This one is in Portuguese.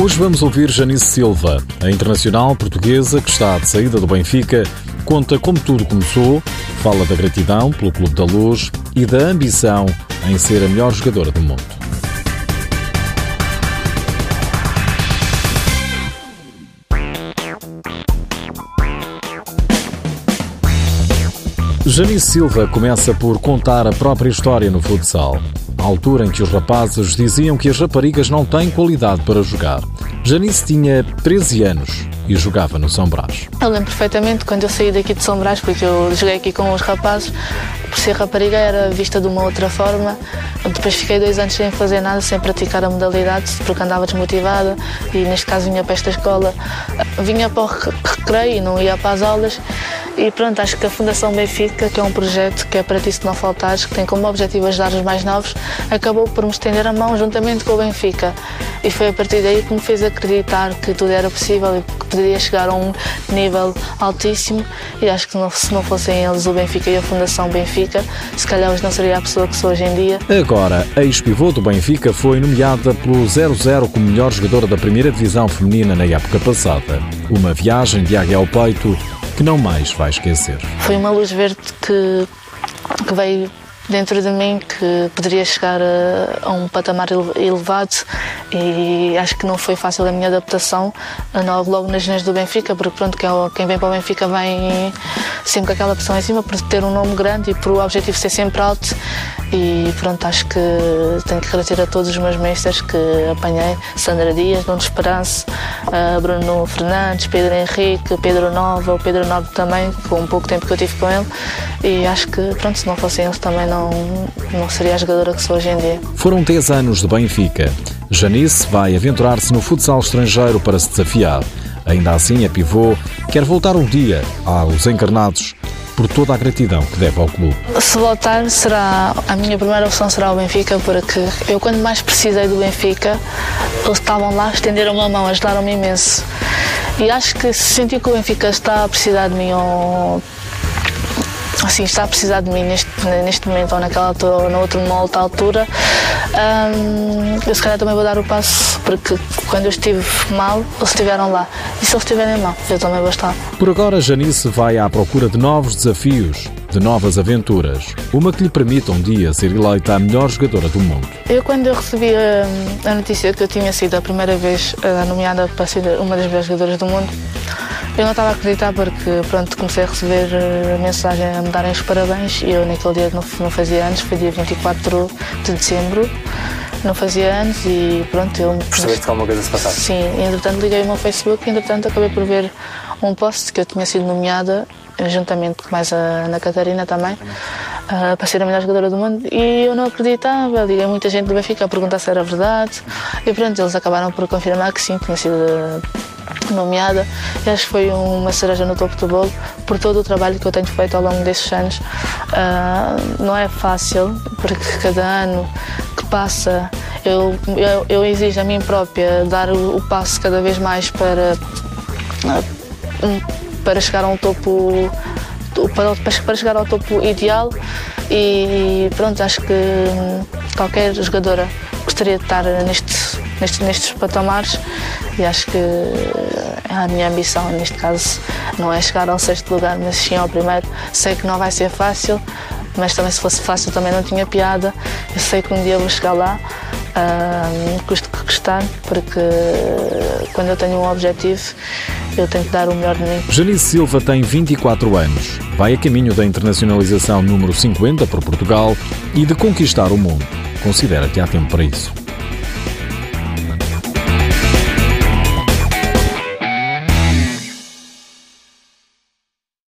Hoje vamos ouvir Janice Silva, a internacional portuguesa que está de saída do Benfica, conta como tudo começou, fala da gratidão pelo Clube da Luz e da ambição em ser a melhor jogadora do mundo. Janice Silva começa por contar a própria história no futsal à altura em que os rapazes diziam que as raparigas não têm qualidade para jogar. Janice tinha 13 anos e jogava no São Brás. Eu lembro perfeitamente quando eu saí daqui de São Brás, porque eu joguei aqui com os rapazes, por ser rapariga era vista de uma outra forma. Depois fiquei dois anos sem fazer nada, sem praticar a modalidade, porque andava desmotivada e neste caso vinha para esta escola. Vinha para o recreio e não ia para as aulas e pronto, acho que a Fundação Benfica, que é um projeto que é para ti se não faltares, que tem como objetivo ajudar os mais novos, acabou por me estender a mão juntamente com o Benfica. E foi a partir daí que me fez acreditar que tudo era possível e que poderia chegar a um nível altíssimo. E acho que se não fossem eles, o Benfica e a Fundação Benfica, se calhar hoje não seria a pessoa que sou hoje em dia. Agora, a ex-pivô do Benfica foi nomeada pelo 00 como melhor jogadora da primeira divisão feminina na época passada. Uma viagem de águia ao peito que não mais vai esquecer. Foi uma luz verde que, que veio dentro de mim que poderia chegar a, a, um patamar elevado e acho que não foi fácil a minha adaptação logo, nas genes do Benfica, porque pronto, é quem vem para o Benfica vem sempre com aquela pressão em cima por ter um nome grande e por o objetivo ser sempre alto. E pronto, acho que tenho que agradecer a todos os meus mestres que apanhei, Sandra Dias, Nuno Esperança, Bruno Fernandes, Pedro Henrique, Pedro Nova, o Pedro Nobre também, com um pouco tempo que eu tive com ele. E acho que pronto, se não fossem eles também não, não seria a jogadora que sou hoje em dia. Foram 10 anos de Benfica. Janice vai aventurar-se no futsal estrangeiro para se desafiar. Ainda assim, a pivô quer voltar um dia aos encarnados por toda a gratidão que deve ao clube. Se voltar, será a minha primeira opção será o Benfica, porque eu quando mais precisei do Benfica, eles estavam lá, estenderam a mão, ajudaram-me imenso. E acho que se sentir que o Benfica está a precisar de mim ou assim, está a precisar de mim neste, neste momento ou naquela altura ou na outra, numa outra altura, hum, eu se calhar também vou dar o passo, porque quando eu estive mal, eles estiveram lá. E se eles estiverem mal, eu também vou estar. Por agora, Janice vai à procura de novos desafios, de novas aventuras, uma que lhe permita um dia ser eleita a melhor jogadora do mundo. Eu, quando eu recebi a, a notícia que eu tinha sido a primeira vez uh, nomeada para ser uma das melhores jogadoras do mundo, eu não estava a acreditar porque pronto, comecei a receber uh, mensagem a me darem os parabéns e eu naquele dia não, não fazia anos, foi dia 24 de dezembro, não fazia anos e pronto, eu... Percebeste que alguma coisa se passava? Sim, e, entretanto liguei o meu Facebook e entretanto acabei por ver um post que eu tinha sido nomeada juntamente com mais a Ana Catarina também, uh, para ser a melhor jogadora do mundo. E eu não acreditava, liguei muita gente do Benfica a perguntar se era verdade. E pronto, eles acabaram por confirmar que sim, tinha sido nomeada. E acho que foi uma cereja no topo do bolo por todo o trabalho que eu tenho feito ao longo destes anos. Uh, não é fácil, porque cada ano que passa eu, eu, eu exijo a mim própria dar o, o passo cada vez mais para. Para chegar a um topo para, para chegar ao topo ideal e pronto, acho que qualquer jogadora gostaria de estar neste, neste, nestes patamares e acho que é a minha ambição neste caso não é chegar ao sexto lugar, mas sim ao primeiro. Sei que não vai ser fácil, mas também se fosse fácil também não tinha piada. Eu sei que um dia vou chegar lá, uh, custo que custar, porque quando eu tenho um objetivo eu tenho que dar o melhor de mim. Janice Silva tem 24 anos, vai a caminho da internacionalização número 50 para Portugal e de conquistar o mundo. Considera que há tempo para isso.